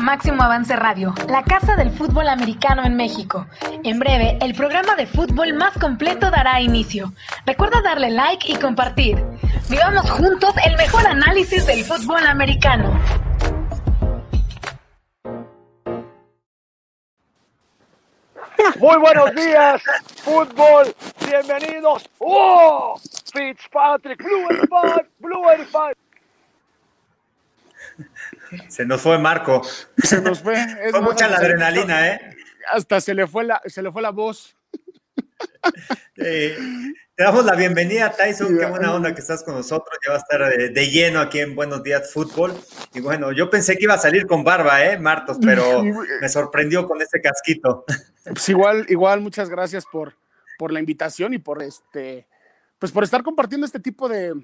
Máximo Avance Radio, la casa del fútbol americano en México. En breve, el programa de fútbol más completo dará inicio. Recuerda darle like y compartir. Vivamos juntos el mejor análisis del fútbol americano. Muy buenos días, fútbol. Bienvenidos. ¡Oh! Fitzpatrick, Blue 85, Blue 85. Se nos fue Marco. Se nos fue. Es fue mucha la adrenalina, ¿eh? Hasta se le fue la, se le fue la voz. Eh, Te damos la bienvenida, Tyson. Qué buena onda que estás con nosotros. Ya va a estar de, de lleno aquí en Buenos Días Fútbol. Y bueno, yo pensé que iba a salir con barba, ¿eh, Martos? Pero me sorprendió con ese casquito. Pues igual, igual, muchas gracias por, por la invitación y por este, pues por estar compartiendo este tipo de,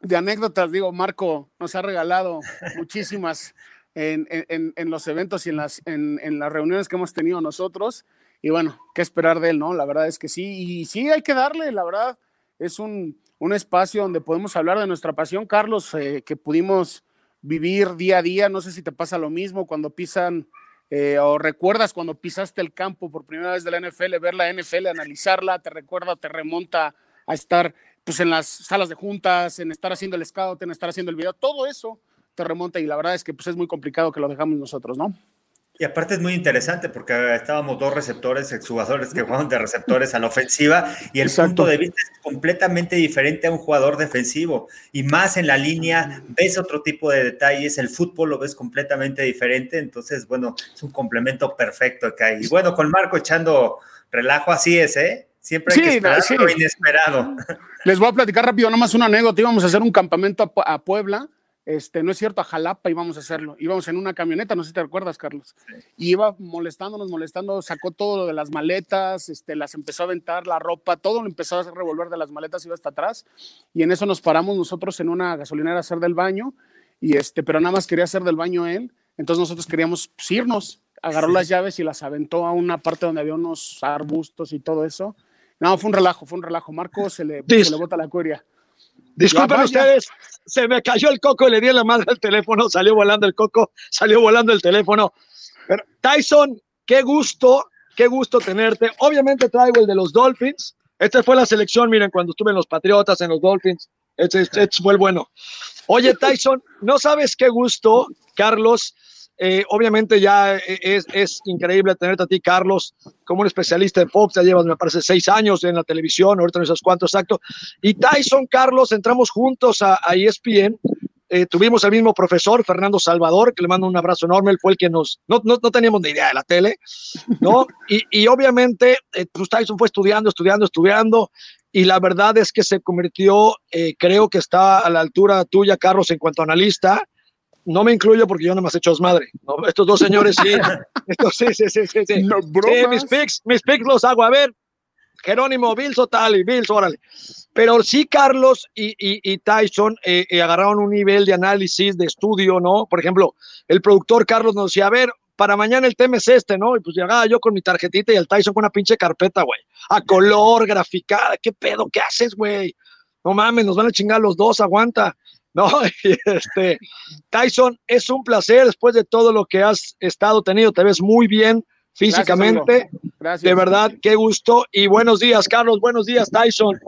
de anécdotas. Digo, Marco nos ha regalado muchísimas en, en- en los eventos y en las, en, en las reuniones que hemos tenido nosotros. Y bueno, qué esperar de él, ¿no? La verdad es que sí. Y sí, hay que darle, la verdad, es un, un espacio donde podemos hablar de nuestra pasión, Carlos, eh, que pudimos vivir día a día. No sé si te pasa lo mismo cuando pisan eh, o recuerdas cuando pisaste el campo por primera vez de la NFL, ver la NFL, analizarla, te recuerda, te remonta a estar pues en las salas de juntas, en estar haciendo el scout, en estar haciendo el video, todo eso te remonta y la verdad es que pues es muy complicado que lo dejamos nosotros, ¿no? Y aparte es muy interesante porque estábamos dos receptores, exjugadores que jugaban de receptores a la ofensiva y el Exacto. punto de vista es completamente diferente a un jugador defensivo y más en la línea ves otro tipo de detalles, el fútbol lo ves completamente diferente, entonces bueno, es un complemento perfecto acá. Y bueno, con Marco echando relajo, así es, ¿eh? Siempre hay Sí, que esperar sí. lo inesperado. Les voy a platicar rápido, nomás una anécdota. Íbamos a hacer un campamento a, Pu- a Puebla, este, no es cierto, a Jalapa íbamos a hacerlo. Íbamos en una camioneta, no sé si te recuerdas, Carlos. Y iba molestándonos, molestando, sacó todo lo de las maletas, este, las empezó a aventar, la ropa, todo lo empezó a revolver de las maletas, iba hasta atrás. Y en eso nos paramos nosotros en una gasolinera a hacer del baño, y este, pero nada más quería hacer del baño él. Entonces nosotros queríamos pues, irnos. Agarró las llaves y las aventó a una parte donde había unos arbustos y todo eso. No, fue un relajo, fue un relajo. Marco se le, Dis- se le bota la curia. Disculpen ustedes, se me cayó el coco y le di la madre al teléfono, salió volando el coco, salió volando el teléfono. Pero, Tyson, qué gusto, qué gusto tenerte. Obviamente traigo el de los Dolphins. Esta fue la selección, miren, cuando estuve en los Patriotas, en los Dolphins. Este, este- este fue el bueno. Oye, Tyson, no sabes qué gusto, Carlos. Eh, obviamente ya eh, es, es increíble tenerte a ti, Carlos, como un especialista en Fox. Ya llevas, me parece, seis años en la televisión, ahorita no sabes cuánto exacto. Y Tyson, Carlos, entramos juntos a, a ESPN. Eh, tuvimos el mismo profesor, Fernando Salvador, que le mando un abrazo enorme. Él fue el que nos. No, no, no teníamos ni idea de la tele, ¿no? Y, y obviamente, pues Tyson fue estudiando, estudiando, estudiando. Y la verdad es que se convirtió, creo que está a la altura tuya, Carlos, en cuanto a analista. No me incluyo porque yo no me he hecho madre. ¿no? Estos dos señores sí. Estos, sí, sí, sí, sí, sí. No, Sí, mis picks, mis picks los hago. A ver, Jerónimo, Bills o tal, y Bills, órale. Pero sí, Carlos y, y- y Tyson eh, eh, agarraron un nivel de análisis, de estudio, ¿no? Por ejemplo, el productor Carlos nos decía, a ver, para mañana el tema es este, ¿no? Y pues llegaba yo con mi tarjetita y el Tyson con una pinche carpeta, güey. A color, graficada. ¿Qué pedo? ¿Qué haces, güey? No mames, nos van a chingar los dos, aguanta. No, y este, Tyson, es un placer después de todo lo que has estado tenido. Te ves muy bien físicamente. Gracias. De verdad, qué gusto. Y buenos días, Carlos. Buenos días, Tyson.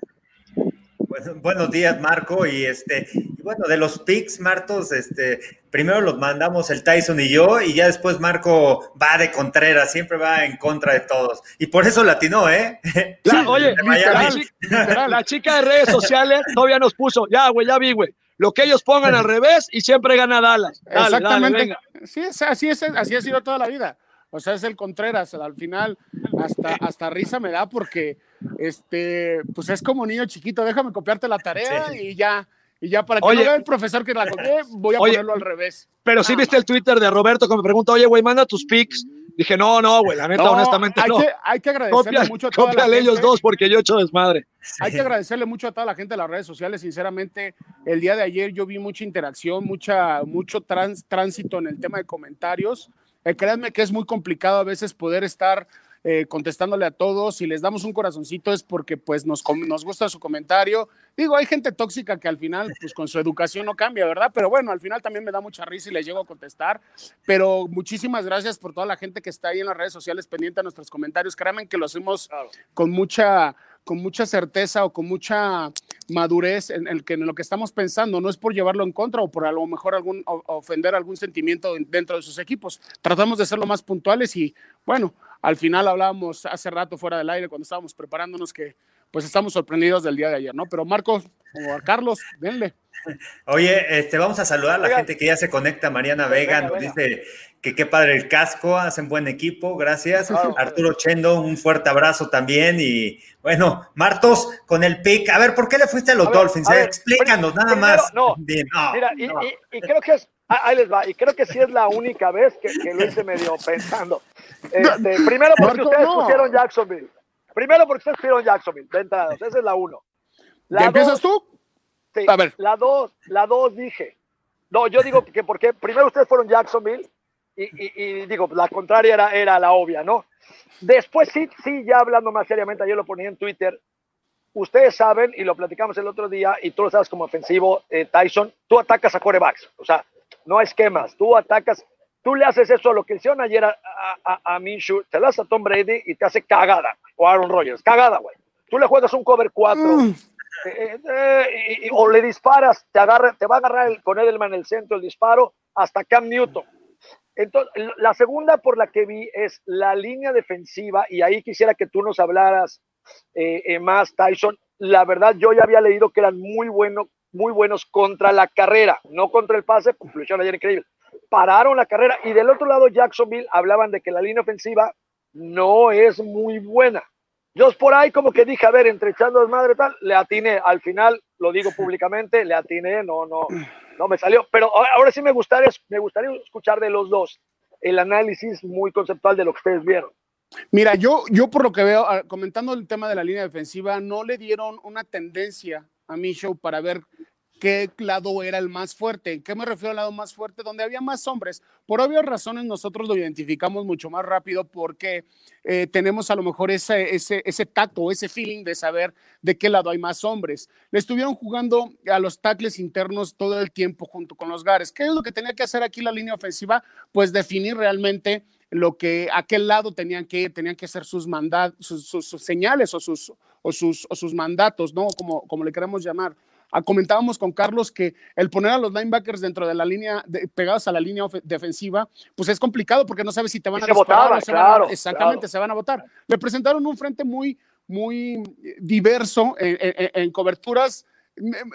Bueno, buenos días, Marco. Y este, y bueno, de los picks, Martos, este, primero los mandamos el Tyson y yo, y ya después Marco va de Contreras, siempre va en contra de todos. Y por eso latinó, ¿eh? La- oye, la chica de redes sociales todavía nos puso, ya, güey, ya vi, güey. Lo que ellos pongan al revés y siempre gana Dallas. Dale, dale, Exactamente. venga. sí, así, es, así ha sido toda la vida. O sea, es el Contreras. Al final, hasta, hasta risa me da porque, este, pues es como niño chiquito. Déjame copiarte la tarea Sí. y ya. Y ya para que Oye. no vea el profesor que la copié, voy a Oye. ponerlo al revés. Pero sí Ah. viste el Twitter de Roberto que me pregunta, oye, güey, manda tus pics. Dije, no, no, güey, la neta, No, honestamente hay, no. que, hay que agradecerle Copia, mucho a toda la cópiale ellos gente. dos porque yo he hecho desmadre. Hay que agradecerle mucho a toda la gente de las redes sociales. Sinceramente, el día de ayer yo vi mucha interacción, mucha, mucho trans- tránsito en el tema de comentarios. Eh, créanme que es muy complicado a veces poder estar eh, contestándole a todos y les damos un corazoncito es porque pues nos, nos gusta su comentario. Digo, hay gente tóxica que al final pues con su educación no cambia, ¿verdad? Pero bueno, al final también me da mucha risa y les llego a contestar. Pero muchísimas gracias por toda la gente que está ahí en las redes sociales pendiente a nuestros comentarios. Créanme que lo hacemos con mucha con mucha certeza o con mucha madurez en, el que, en lo que estamos pensando. No es por llevarlo en contra o por a lo mejor algún, ofender algún sentimiento dentro de sus equipos. Tratamos de ser lo más puntuales y bueno, al final hablábamos hace rato fuera del aire cuando estábamos preparándonos que pues estamos sorprendidos del día de ayer, ¿no? Pero Marcos o a Carlos, denle. Oye, este, vamos a saludar a la gente que ya se conecta. Mariana Vega nos dice que qué padre el casco, hacen buen equipo, gracias. Arturo Chendo, un fuerte abrazo también. Y bueno, Martos, con el pick. A ver, ¿por qué le fuiste a los Dolphins? Explícanos, nada más. No, mira, y, creo que es, ahí les va, y creo que sí es la única vez que, lo hice medio pensando. Este, primero porque ustedes pusieron Jacksonville. Primero porque ustedes pusieron Jacksonville, de entrada, esa es la uno. La empiezas tú? Sí, a ver. La dos, la dos dije. No, yo digo que porque primero ustedes fueron Jacksonville y, digo, la contraria era, era la obvia, ¿no? Después sí, sí, ya hablando más seriamente, ayer lo ponía en Twitter, ustedes saben, y lo platicamos el otro día, y tú lo sabes como ofensivo, eh, Tyson, tú atacas a corebacks, o sea, no hay esquemas, tú atacas, tú le haces eso a lo que hicieron ayer a, a, a Minshew, te haces a Tom Brady y te hace cagada, o Aaron Rodgers, cagada, güey. Tú le juegas un cover 4, eh, eh, o le disparas, te, agarra, te va a agarrar el, con Edelman en el centro el disparo hasta Cam Newton. Entonces, la segunda por la que vi es la línea defensiva, y ahí quisiera que tú nos hablaras eh, más, Tyson. La verdad, yo ya había leído que eran muy, buenos muy buenos contra la carrera, no contra el pase, pues lo hicieron ayer increíble. Pararon la carrera, y del otro lado, Jacksonville hablaban de que la línea ofensiva no es muy buena. Yo por ahí como que dije, a ver, entre echando madre tal, le atiné, al final, lo digo públicamente, le atiné, no, no, no me salió. Pero ahora sí me gustaría, me gustaría escuchar de los dos el análisis muy conceptual de lo que ustedes vieron. Mira, yo, yo por lo que veo, comentando el tema de la línea defensiva, no le dieron una tendencia a Micho para ver qué lado era el más fuerte. ¿En qué me refiero al lado más fuerte? Donde había más hombres. Por obvias razones nosotros lo identificamos mucho más rápido porque eh, tenemos a lo mejor ese, ese, ese tacto, ese feeling de saber de qué lado hay más hombres. Le estuvieron jugando a los tackles internos todo el tiempo junto con los Gares. ¿Qué es lo que tenía que hacer aquí la línea ofensiva? Pues definir realmente lo que a qué lado tenían que ir, tenían que ser sus, sus, sus, señales o sus, o sus, o sus mandatos, ¿no? Como, como le queremos llamar. Ah, comentábamos con Carlos que el poner a los linebackers dentro de la línea, pegados a la línea defensiva, pues es complicado porque no sabes si te van a disparar claro, exactamente, se van a votar. Le presentaron un frente muy, muy diverso en coberturas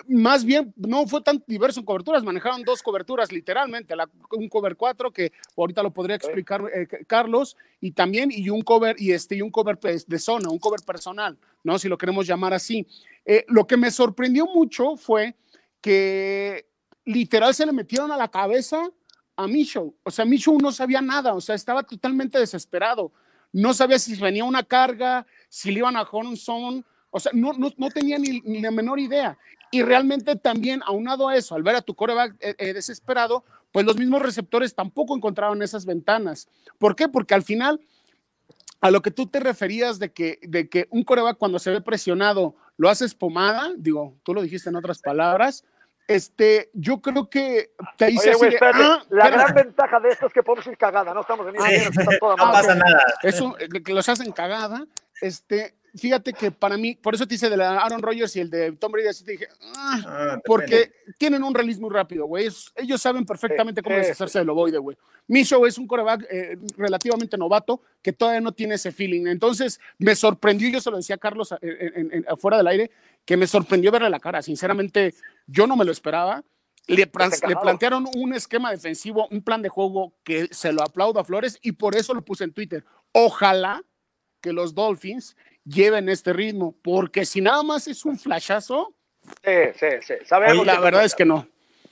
más bien no fue tan diverso en coberturas, manejaron dos coberturas literalmente, un cover 4 que ahorita lo podría explicar eh, Carlos y también y un cover y este y un cover pues, de zona, un cover personal, ¿no? Si lo queremos llamar así. Eh, lo que me sorprendió mucho fue que literal se le metieron a la cabeza a Micho, o sea, Micho no sabía nada, o sea, estaba totalmente desesperado. No sabía si venía una carga, si le iban a Johnson, o sea, no, no, no tenía ni, ni, la menor idea. Y realmente también, aunado a eso, al ver a tu coreback eh, eh, desesperado, pues los mismos receptores tampoco encontraban esas ventanas. ¿Por qué? Porque al final, a lo que tú te referías de que, de que un coreback cuando se ve presionado lo haces pomada, digo, tú lo dijiste en otras palabras, este, yo creo que te dice ah, la gran ventaja de esto es que podemos ir cagada, no estamos en no pasa nada. Eso, que los hacen cagada, este, fíjate que para mí, por eso te hice de la Aaron Rodgers y el de Tom Brady, así te dije, ah, ah, porque tienen un release muy rápido, güey. Ellos saben perfectamente cómo deshacerse del ovoide, güey. Micho es un coreback eh, relativamente novato que todavía no tiene ese feeling. Entonces, me sorprendió, yo se lo decía a Carlos eh, afuera del aire, que me sorprendió verle la cara. Sinceramente, yo no me lo esperaba. Le, le, plantearon un esquema defensivo, un plan de juego que se lo aplaudo a Flores y por eso lo puse en Twitter. Ojalá que los Dolphins lleven este ritmo, porque si nada más es un flashazo, sí, sí, sí. Sabemos la verdad es que no.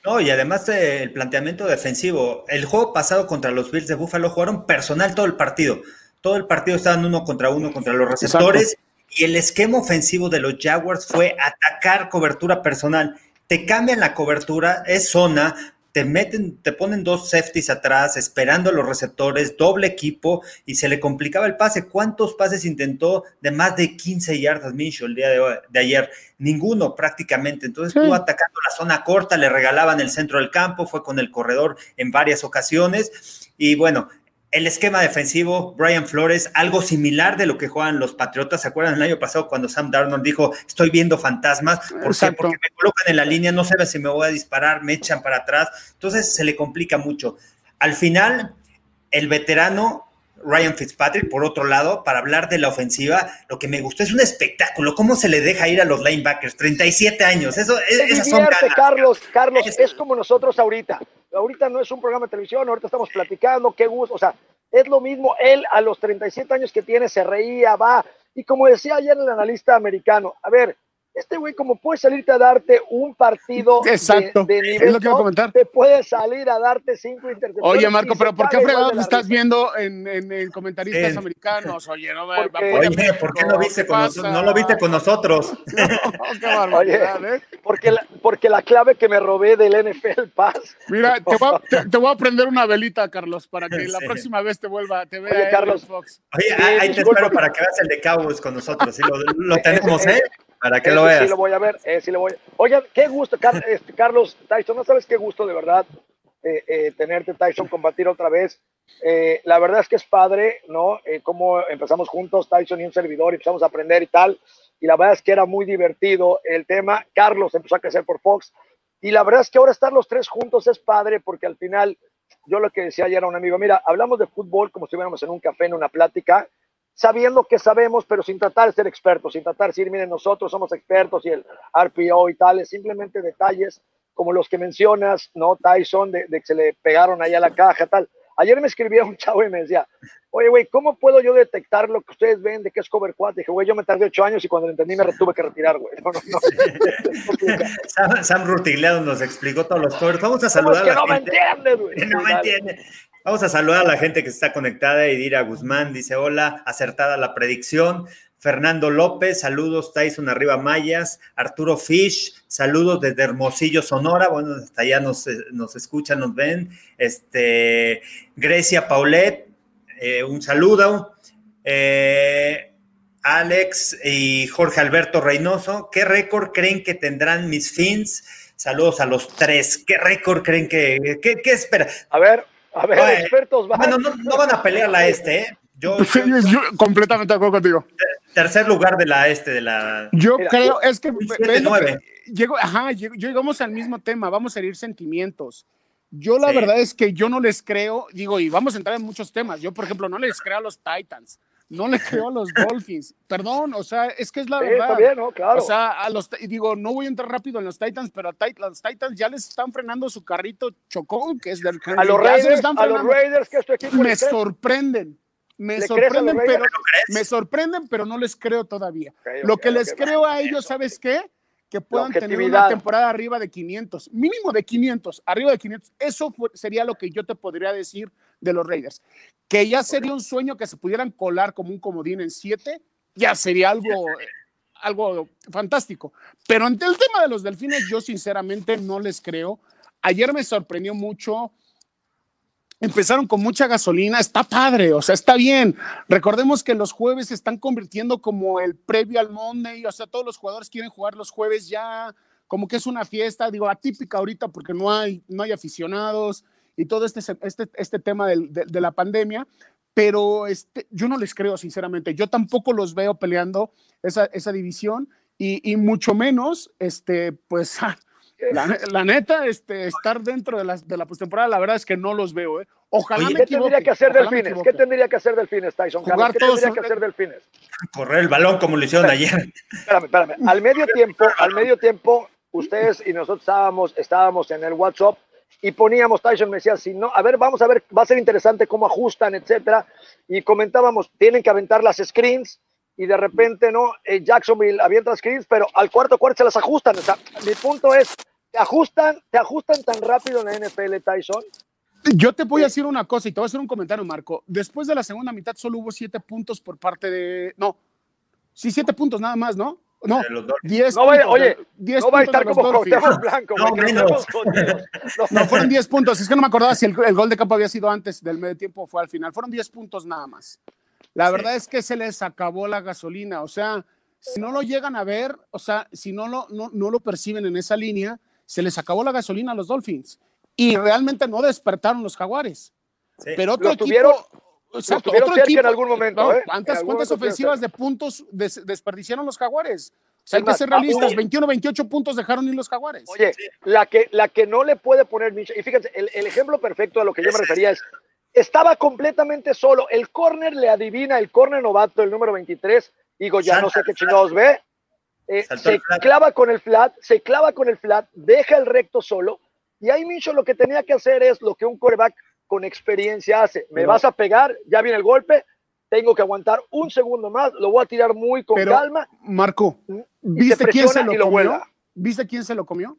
No, y además el planteamiento defensivo. El juego pasado contra los Bills de Buffalo jugaron personal todo el partido. Todo el partido estaban uno contra uno contra los receptores. Y el esquema ofensivo de los Jaguars fue atacar cobertura personal. Te cambian la cobertura, es zona, te meten, te ponen dos safeties atrás, esperando a los receptores, doble equipo, y se le complicaba el pase. ¿Cuántos pases intentó de más de 15 yardas Minshew el día de, ayer? Ninguno prácticamente. Entonces estuvo atacando la zona corta, le regalaban el centro del campo, fue con el corredor en varias ocasiones. Y bueno, el esquema defensivo, Brian Flores, algo similar de lo que juegan los Patriotas. ¿Se acuerdan el año pasado cuando Sam Darnold dijo, estoy viendo fantasmas? ¿Por qué? Porque me colocan en la línea, no saben si me voy a disparar, me echan para atrás. Entonces se le complica mucho. Al final, el veterano Ryan Fitzpatrick, por otro lado, para hablar de la ofensiva, lo que me gustó es un espectáculo, cómo se le deja ir a los linebackers, 37 años, eso esas son Carlos, Carlos, es como nosotros ahorita, ahorita no es un programa de televisión, ahorita estamos platicando, qué gusto, o sea, es lo mismo, él a los 37 años que tiene se reía, va, y como decía ayer el analista americano, a ver, este güey, como puede salirte a darte un partido Exacto. De, nivel, es lo que iba a comentar. te puede salir a darte cinco intercepciones. Oye, Marco, pero ¿por qué fregados estás viendo en, en, comentaristas americanos? Oye, no me porque, Oye, ¿por qué no, viste con nosotros? no lo viste con nosotros? No, qué barbaridad, ¿eh? Porque la, porque la clave que me robé del NFL Pass. Mira, te voy, a, te, voy a prender una velita, Carlos, para que la próxima vez te vuelva, te vea Oye, Carlos Fox. Oye, ahí te espero para que veas el de Cowboys con nosotros. ¿sí? Lo, lo tenemos, ¿eh? Para que lo veas. Sí, lo voy a ver. Eh, sí lo voy Oigan, qué gusto, este, Carlos Tyson. No sabes qué gusto de verdad eh, eh, tenerte, Tyson, compartir otra vez. la verdad es que es padre, ¿no? cómo empezamos juntos, Tyson y un servidor, y empezamos a aprender y tal. Y la verdad es que era muy divertido el tema. Carlos empezó a crecer por Fox. Y la verdad es que ahora estar los tres juntos es padre porque al final, yo lo que decía ayer a un amigo, mira, hablamos de fútbol como si estuviéramos en un café, en una plática, sabiendo que sabemos, pero sin tratar de ser expertos, sin tratar de decir, miren, nosotros somos expertos y el RPO y tales, simplemente detalles como los que mencionas, ¿no? Tyson, de, de que se le pegaron ahí a la caja, tal. Ayer me escribía un chavo y me decía, oye, güey, ¿cómo puedo yo detectar lo que ustedes ven de que es cover 4? Dije, güey, yo me tardé ocho años y cuando lo entendí me tuve que retirar, güey. No, no, no. Sam, Sam nos explicó todos los covers. Vamos a saludar a la no Me entiendes, güey. No me entiende. Vamos a saludar a la gente que está conectada. Idira Guzmán dice: Hola, acertada la predicción. Fernando López, saludos, Tyson Arriba Mayas, Arturo Fish, saludos desde Hermosillo, Sonora, bueno, hasta allá nos, nos escuchan, nos ven, este, Grecia Paulet, eh, un saludo, eh, Alex y Jorge Alberto Reynoso, ¿qué récord creen que tendrán mis fins? Saludos a los tres, ¿qué récord creen que, qué, qué espera? A ver, a ver, expertos van. Bueno, no, van a pelear la este, ¿eh? Yo, completamente de acuerdo contigo. Tercer lugar de la este, de la. Yo creo, es que. Llego, ajá, llegamos al mismo tema, vamos a herir sentimientos. Yo la verdad es que yo no les creo, digo, y vamos a entrar en muchos temas. Yo, por ejemplo, no les creo a los Titans no le creo a los Dolphins. Perdón, o sea, es que es la verdad. Claro. O sea, a los, digo, no voy a entrar rápido en los Titans, pero a los Titans ya les están frenando su carrito chocón, que es del A los Raiders, a los Raiders que esto equipo Me sorprenden. Me sorprenden, pero me sorprenden, pero no les creo todavía. Lo que les creo a ellos, ¿sabes qué? que puedan tener una temporada arriba de 500, mínimo de 500, arriba de 500. Eso sería lo que yo te podría decir de los Raiders. Que ya sería un sueño que se pudieran colar como un comodín en 7, ya sería algo, algo fantástico. Pero ante el tema de los delfines, yo sinceramente no les creo. Ayer me sorprendió mucho empezaron con mucha gasolina, está padre, o sea, está bien. Recordemos que los jueves se están convirtiendo como el previo al Monday, o sea, todos los jugadores quieren jugar los jueves ya, como que es una fiesta, digo, atípica ahorita porque no hay, no hay aficionados y todo este, este, este tema de, la pandemia, pero este, yo no les creo, sinceramente, yo tampoco los veo peleando esa, esa división y, y mucho menos, este, pues... La, neta, este, estar dentro de la, de la postemporada, la verdad es que no los veo. ¿eh? Ojalá ¿Qué tendría que hacer Delfines? ¿Qué tendría que hacer Delfines, Tyson? Jugar ¿Qué tendría que hacer Delfines? Correr el balón como lo hicieron ayer. Espérame, espérame. Al medio tiempo, al medio tiempo, ustedes y nosotros estábamos, estábamos en el WhatsApp y poníamos, Tyson me decía, si no, a ver, vamos a ver, va a ser interesante cómo ajustan, etcétera. Y comentábamos, tienen que aventar las screens y de repente, ¿no? Eh, Jacksonville avienta screens, pero al cuarto cuarto se las ajustan. O sea, mi punto es, ¿Te ajustan, ¿Te ajustan tan rápido en la NFL, Tyson? Yo te voy a decir una cosa y te voy a hacer un comentario, Marco. Después de la segunda mitad solo hubo siete puntos por parte de... No, sí, siete puntos nada más, ¿no? No, de los Dolphins. 10 No vaya- puntos. oye, de- 10 No va a puntos estar como Dolphins. Cuauhtémoc Blanco, No, menos. fueron 10 puntos. Es que no me acordaba si el, el gol de campo había sido antes del medio tiempo o fue al final. Fueron 10 puntos nada más. La Sí. verdad es que se les acabó la gasolina. O sea, si no lo llegan a ver, o sea, si no lo, no, no lo perciben en esa línea, se les acabó la gasolina a los Dolphins. Y realmente no despertaron los jaguares. Sí. Pero otro equipo. tuvieron- exacto, otro cerca en equipo- algún momento, no, ¿eh? ¿Cuántas, algún cuántas momento ofensivas de puntos des- desperdiciaron los jaguares? O sea, hay que ser realistas. oye. 21, 28 puntos dejaron ir los jaguares. Oye, la que, la que no le puede poner y fíjense, el, el ejemplo perfecto a lo que yo me refería es, estaba completamente solo, el corner le adivina, el corner novato, el número 23, digo, ya no sé qué chingados ve, eh, se clava con el flat, se clava con el flat, deja el recto solo, y ahí Mitchell lo que tenía que hacer es lo que un coreback con experiencia hace, me Pero- vas a pegar, ya viene el golpe, tengo que aguantar un segundo más, lo voy a tirar muy con Pero- calma, Marco, se ¿viste quién se lo comió? vuela. ¿Viste quién se lo comió?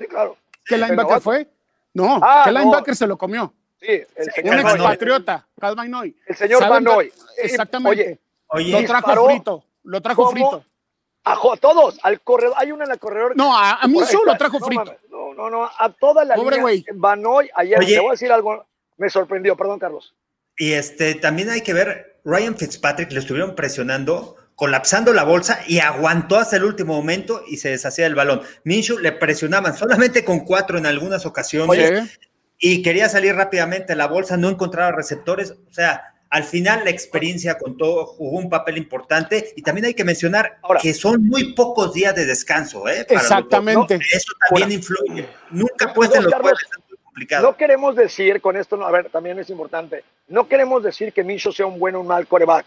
Sí, claro. ¿Qué El linebacker fue? No, Ah, ¿qué no. linebacker se lo comió? Sí, el señor Un expatriota, Cal Noy. El señor ¿Saben Van Noy. Exactamente. Oye, Oye, lo trajo frito, lo trajo ¿Cómo? frito. a, todos, al corredor, hay una en la corredor. No, a, a mí solo trajo no, frito. No, no, no, a toda la Pobre línea. ayer, Oye. te voy a decir algo, me sorprendió, perdón, Carlos. Y este, también hay que ver, Ryan Fitzpatrick le estuvieron presionando, colapsando la bolsa y aguantó hasta el último momento y se deshacía del balón. Minshew le presionaban solamente con cuatro en algunas ocasiones Oye, y quería salir rápidamente la bolsa, no encontraba receptores. O sea, al final la experiencia con todo jugó un papel importante y también hay que mencionar Ahora. que son muy pocos días de descanso. ¿eh? Para los exactamente. Eso también influye. Nunca en los Carlos, jueves es muy complicado. No queremos decir, con esto, a ver, también es importante, no queremos decir que Micho sea un buen o un mal coreback.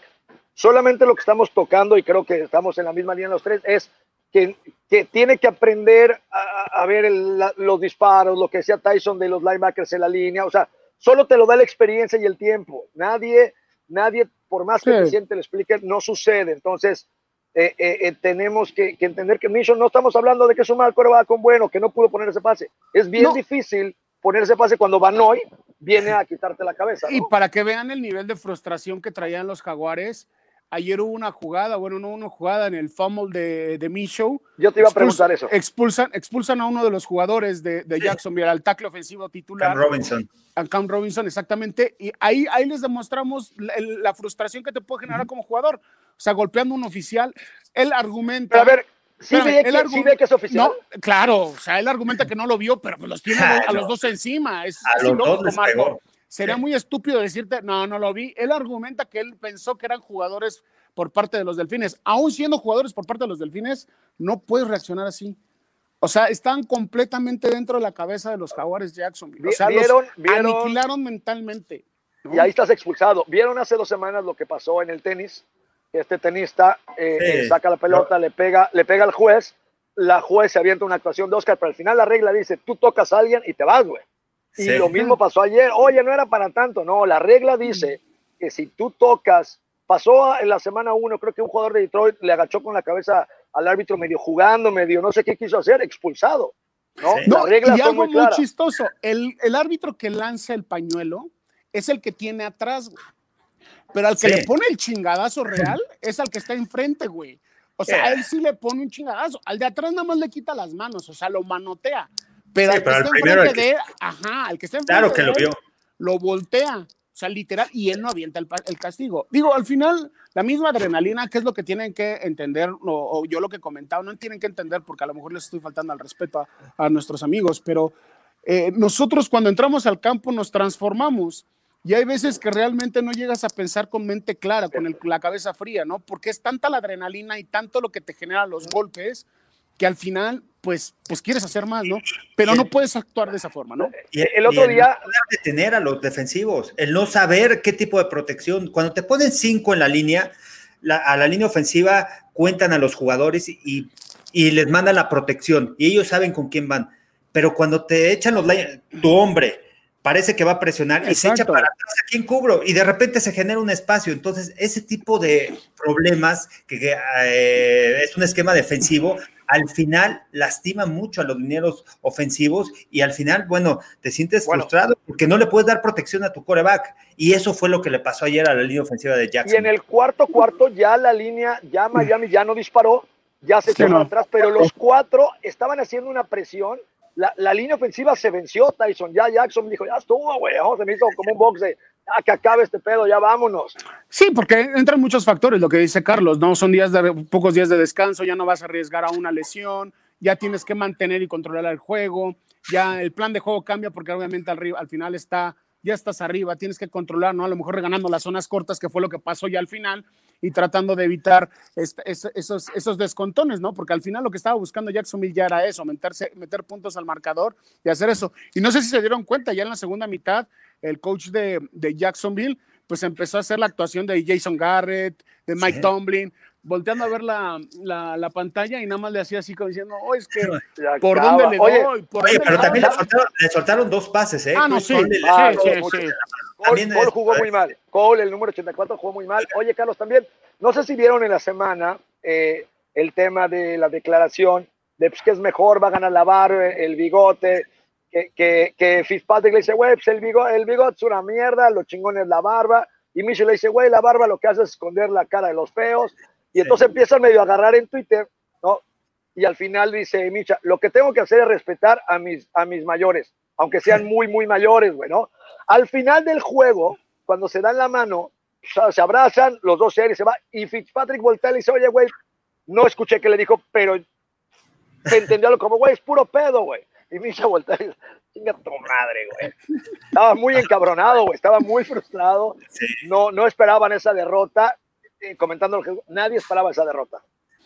Solamente lo que estamos tocando, y creo que estamos en la misma línea los tres, es que, que tiene que aprender a, a- a ver el- la- los disparos, lo que decía Tyson de los linebackers en la línea. O sea, solo te lo da la experiencia y el tiempo. Nadie, nadie, por más que Sí. el presidente le explique, no sucede. Entonces, eh, eh, eh, tenemos que, que entender que Micho no estamos hablando de que es un mal coreback con bueno, que no pudo poner ese pase. Es bien No. difícil poner ese pase cuando Banoy viene a quitarte la cabeza. Y para que vean el nivel de frustración que traían los jaguares, ayer hubo una jugada, bueno, no una jugada en el fumble de, de. Yo te iba a preguntar eso. Expulsan, expulsan a uno de los jugadores de, de Jacksonville, al tackle ofensivo titular. Cam Robinson. a Cam Robinson, exactamente. Y ahí, ahí les demostramos la, frustración que te puede generar como jugador. O sea, golpeando a un oficial. Él argumenta. Pero a ver, ¿sí, Espérame, ve que, argu- sí ve que es oficial? No, claro, o sea, él argumenta que no lo vio, pero pues los tiene a los dos encima. Es, A es los dos les pegó. Sería Sí. muy estúpido decirte, no, no lo vi. Él argumenta que él pensó que eran jugadores por parte de los delfines. Aún siendo jugadores por parte de los delfines, no puedes reaccionar así. O sea, están completamente dentro de la cabeza de los jaguares Jacksonville. O sea, vieron- los vieron- aniquilaron mentalmente. ¿no? Y ahí estás expulsado. ¿Vieron hace dos semanas lo que pasó en el tenis? Este tenista eh, Sí. eh, saca la pelota, le pega, le pega al juez, la juez se avienta una actuación de Oscar, pero al final la regla dice, tú tocas a alguien y te vas, güey. Y Sí. lo mismo pasó ayer. Oye, no era para tanto. No, la regla dice que si tú tocas, pasó en la semana uno, creo que un jugador de Detroit le agachó con la cabeza al árbitro medio jugando, medio no sé qué quiso hacer, expulsado. ¿no? Sí. No, reglas y algo muy muy, chistoso, el, el árbitro que lanza el pañuelo es el que tiene atrás, güey. Pero al que Sí. le pone el chingadazo real es al que está enfrente, güey. O sea, a Yeah. él sí le pone un chingadazo. Al de atrás nada más le quita las manos, o sea, lo manotea. Pero Sí, al que pero al primero, enfrente el de que- él, ajá, al que está enfrente Claro que de lo él, vio. lo voltea. O sea, literal, y él no avienta el, el castigo. Digo, al final, la misma adrenalina, que es lo que tienen que entender, o, o yo lo que comentaba, no tienen que entender porque a lo mejor les estoy faltando al respeto a, a nuestros amigos, pero eh, nosotros cuando entramos al campo nos transformamos y hay veces que realmente no llegas a pensar con mente clara, con el- la cabeza fría, ¿no? Porque es tanta la adrenalina y tanto lo que te generan los golpes que al final, pues, pues quieres hacer más, ¿no? Pero no puedes actuar de esa forma, ¿no? Y El otro y día- no poder detener a los defensivos, el no saber qué tipo de protección. Cuando te ponen cinco en la línea, la- a la línea ofensiva cuentan a los jugadores y, y les mandan la protección y ellos saben con quién van. Pero cuando te echan los tu hombre parece que va a presionar y se echa para atrás a quién cubro y de repente se genera un espacio. Entonces, ese tipo de problemas que, que, eh, es un esquema defensivo, al final lastima mucho a los dineros ofensivos y al final, bueno, te sientes Bueno. frustrado porque no le puedes dar protección a tu coreback. Y eso fue lo que le pasó ayer a la línea ofensiva de Y Jackson. en el cuarto cuarto ya la línea, ya Miami ya no disparó ya se echó atrás, pero los cuatro estaban haciendo una presión. La, línea ofensiva se venció, Tyson. Ya Jackson dijo, ya estuvo, güey. Se me hizo como un box de, ah, que acabe este pedo, ya vámonos. Sí, porque entran muchos factores, lo que dice Carlos, ¿no? Son días de, pocos días de descanso, ya no vas a arriesgar a una lesión, ya tienes que mantener y controlar el juego, ya el plan de juego cambia porque obviamente al, al final está ya estás arriba, tienes que controlar, ¿no? A lo mejor reganando las zonas cortas, que fue lo que pasó ya al final, y tratando de evitar esos, esos descontones, ¿no? Porque al final lo que estaba buscando Jacksonville ya era eso, meterse, meter puntos al marcador y hacer eso. Y no sé si se dieron cuenta, ya en la segunda mitad, el coach de, de Jacksonville, pues empezó a hacer la actuación de Jason Garrett, de Mike Tomlin, volteando a ver la, la, la, pantalla y nada más le hacía así como diciendo, oh, es que, ¿por dónde le oye, doy? ¿Por oye, dónde pero le también doy? le soltaron, le soltaron, dos pases, ¿eh? Ah, no, sí, sí, sí, no, sí. Cole, Cole jugó muy mal. Cole, el número 84, jugó muy mal. Oye, Carlos, también, no sé si vieron en la semana eh, el tema de la declaración de pues, que es mejor, va a ganar la barba, el bigote, que, que, que Fitzpatrick le dice, güey, pues el bigote, el bigote es una mierda, lo chingón es la barba. Y Michel le dice, güey, la barba lo que hace es esconder la cara de los feos. Y Sí. entonces empiezan medio a agarrar en Twitter, ¿no? Y al final dice Micha, lo que tengo que hacer es respetar a mis, a mis mayores, aunque sean muy, muy mayores, güey, ¿no? Al final del juego, cuando se dan la mano, se abrazan, los dos serios se va, y Fitzpatrick voltea y dice, oye, güey, no escuché que le dijo, pero se entendió como, güey, es puro pedo, güey. Y Misha voltea y dice, chinga tu madre, güey. Estaba muy encabronado, güey, estaba muy frustrado, Sí. no, no esperaban esa derrota, eh, comentando nadie esperaba esa derrota.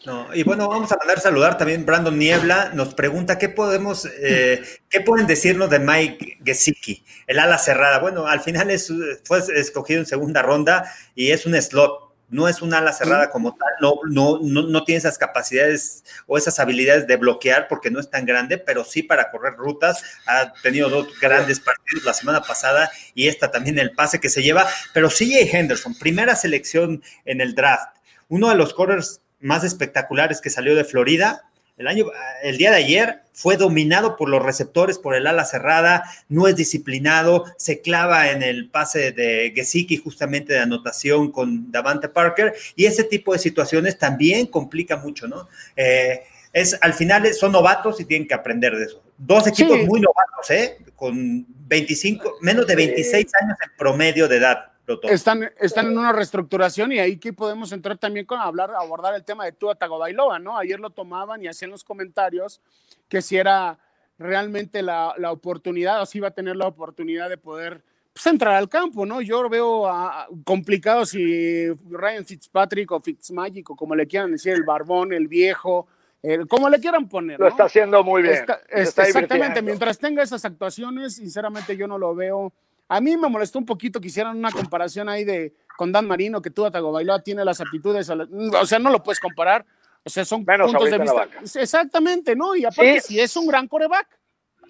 No, y bueno, vamos a mandar saludar también Brandon Niebla, nos pregunta qué podemos, eh, qué pueden decirnos de Mike Gesicki, el ala cerrada. Bueno, al final es, fue escogido en segunda ronda y es un slot, no es un ala cerrada como tal, no, no, no, no tiene esas capacidades o esas habilidades de bloquear porque no es tan grande, pero sí para correr rutas. Ha tenido dos grandes partidos la semana pasada y esta también el pase que se lleva, pero CJ Henderson, primera selección en el draft, uno de los corners más espectaculares que salió de Florida. El, año, el día de ayer fue dominado por los receptores, por el ala cerrada, no es disciplinado, se clava en el pase de Gesicki justamente de anotación con Davante Parker y ese tipo de situaciones también complica mucho, ¿no? Eh, es, al final son novatos y tienen que aprender de eso. Dos equipos Sí. muy novatos, ¿eh? Con 25, menos de 26 años en promedio de edad. Están, están en una reestructuración y ahí que podemos entrar también con hablar, abordar el tema de Tua Tagovailoa, ¿no? Ayer lo tomaban y hacían los comentarios que si era realmente la, la oportunidad o si iba a tener la oportunidad de poder pues, entrar al campo, ¿no? Yo veo a- complicado si Ryan Fitzpatrick o Fitzmagic o como le quieran decir, el barbón, el viejo, el- como le quieran poner. Lo ¿no? está haciendo muy bien. Está- Se está exactamente, mientras tenga esas actuaciones, sinceramente yo no lo veo. A mí me molestó un poquito que hicieran una comparación ahí de con Dan Marino, que tú Tagovailoa tiene las aptitudes, la- o sea, no lo puedes comparar. O sea, son Menos puntos de vista. Exactamente, ¿no? Y aparte, Sí. si es un gran coreback,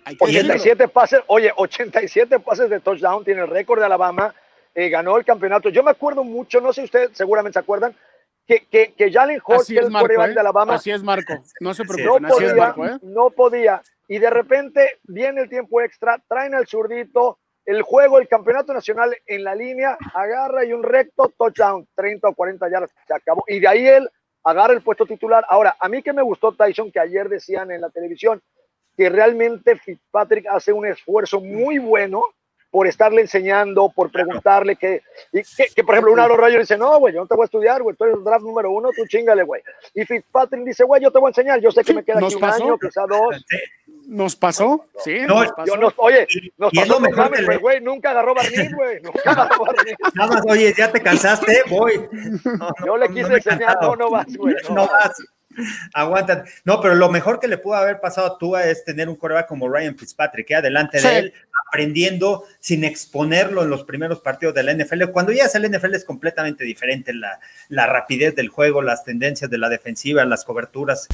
hay que decirlo. 87 pases, oye, 87 pases de touchdown, tiene el récord de Alabama, eh, ganó el campeonato. Yo me acuerdo mucho, no sé si ustedes seguramente se acuerdan, que, que, que Jalen Hurts, que es, el Marco. quarterback ¿eh? de Alabama, Así es, Marco. No se no preocupen, así es, Marco. ¿eh? no podía. Y de repente viene el tiempo extra, traen al zurdito, el juego, el campeonato nacional en la línea, agarra y un recto touchdown, 30 o 40 yardas, se acabó. Y de ahí él agarra el puesto titular. Ahora, a mí que me gustó Tyson, que ayer decían en la televisión, que realmente Fitzpatrick hace un esfuerzo muy bueno por estarle enseñando, por preguntarle que, y que, que, por ejemplo, un Aaron Rodgers dice, no, güey, yo no te voy a estudiar, güey, tú eres el draft número uno, tú chingale, güey. Y Fitzpatrick dice, güey, yo te voy a enseñar, yo sé que Sí, me queda aquí nos un pasó. año, quizá dos. ¿Nos pasó? Sí, No, nos pasó. Yo no, oye, nos y pasó mejor pero, güey, nunca agarró barniz, güey, nunca agarró barniz. Nada más, oye, ya te cansaste, voy. No, Yo le quise enseñar, no, no vas, güey. No vas. Aguantan. No, pero lo mejor que le pudo haber pasado a Tua es tener un coreback como Ryan Fitzpatrick, que adelante Sí. de él, aprendiendo sin exponerlo en los primeros partidos de la NFL. Cuando ya el NFL es completamente diferente, la, la rapidez del juego, las tendencias de la defensiva, las coberturas.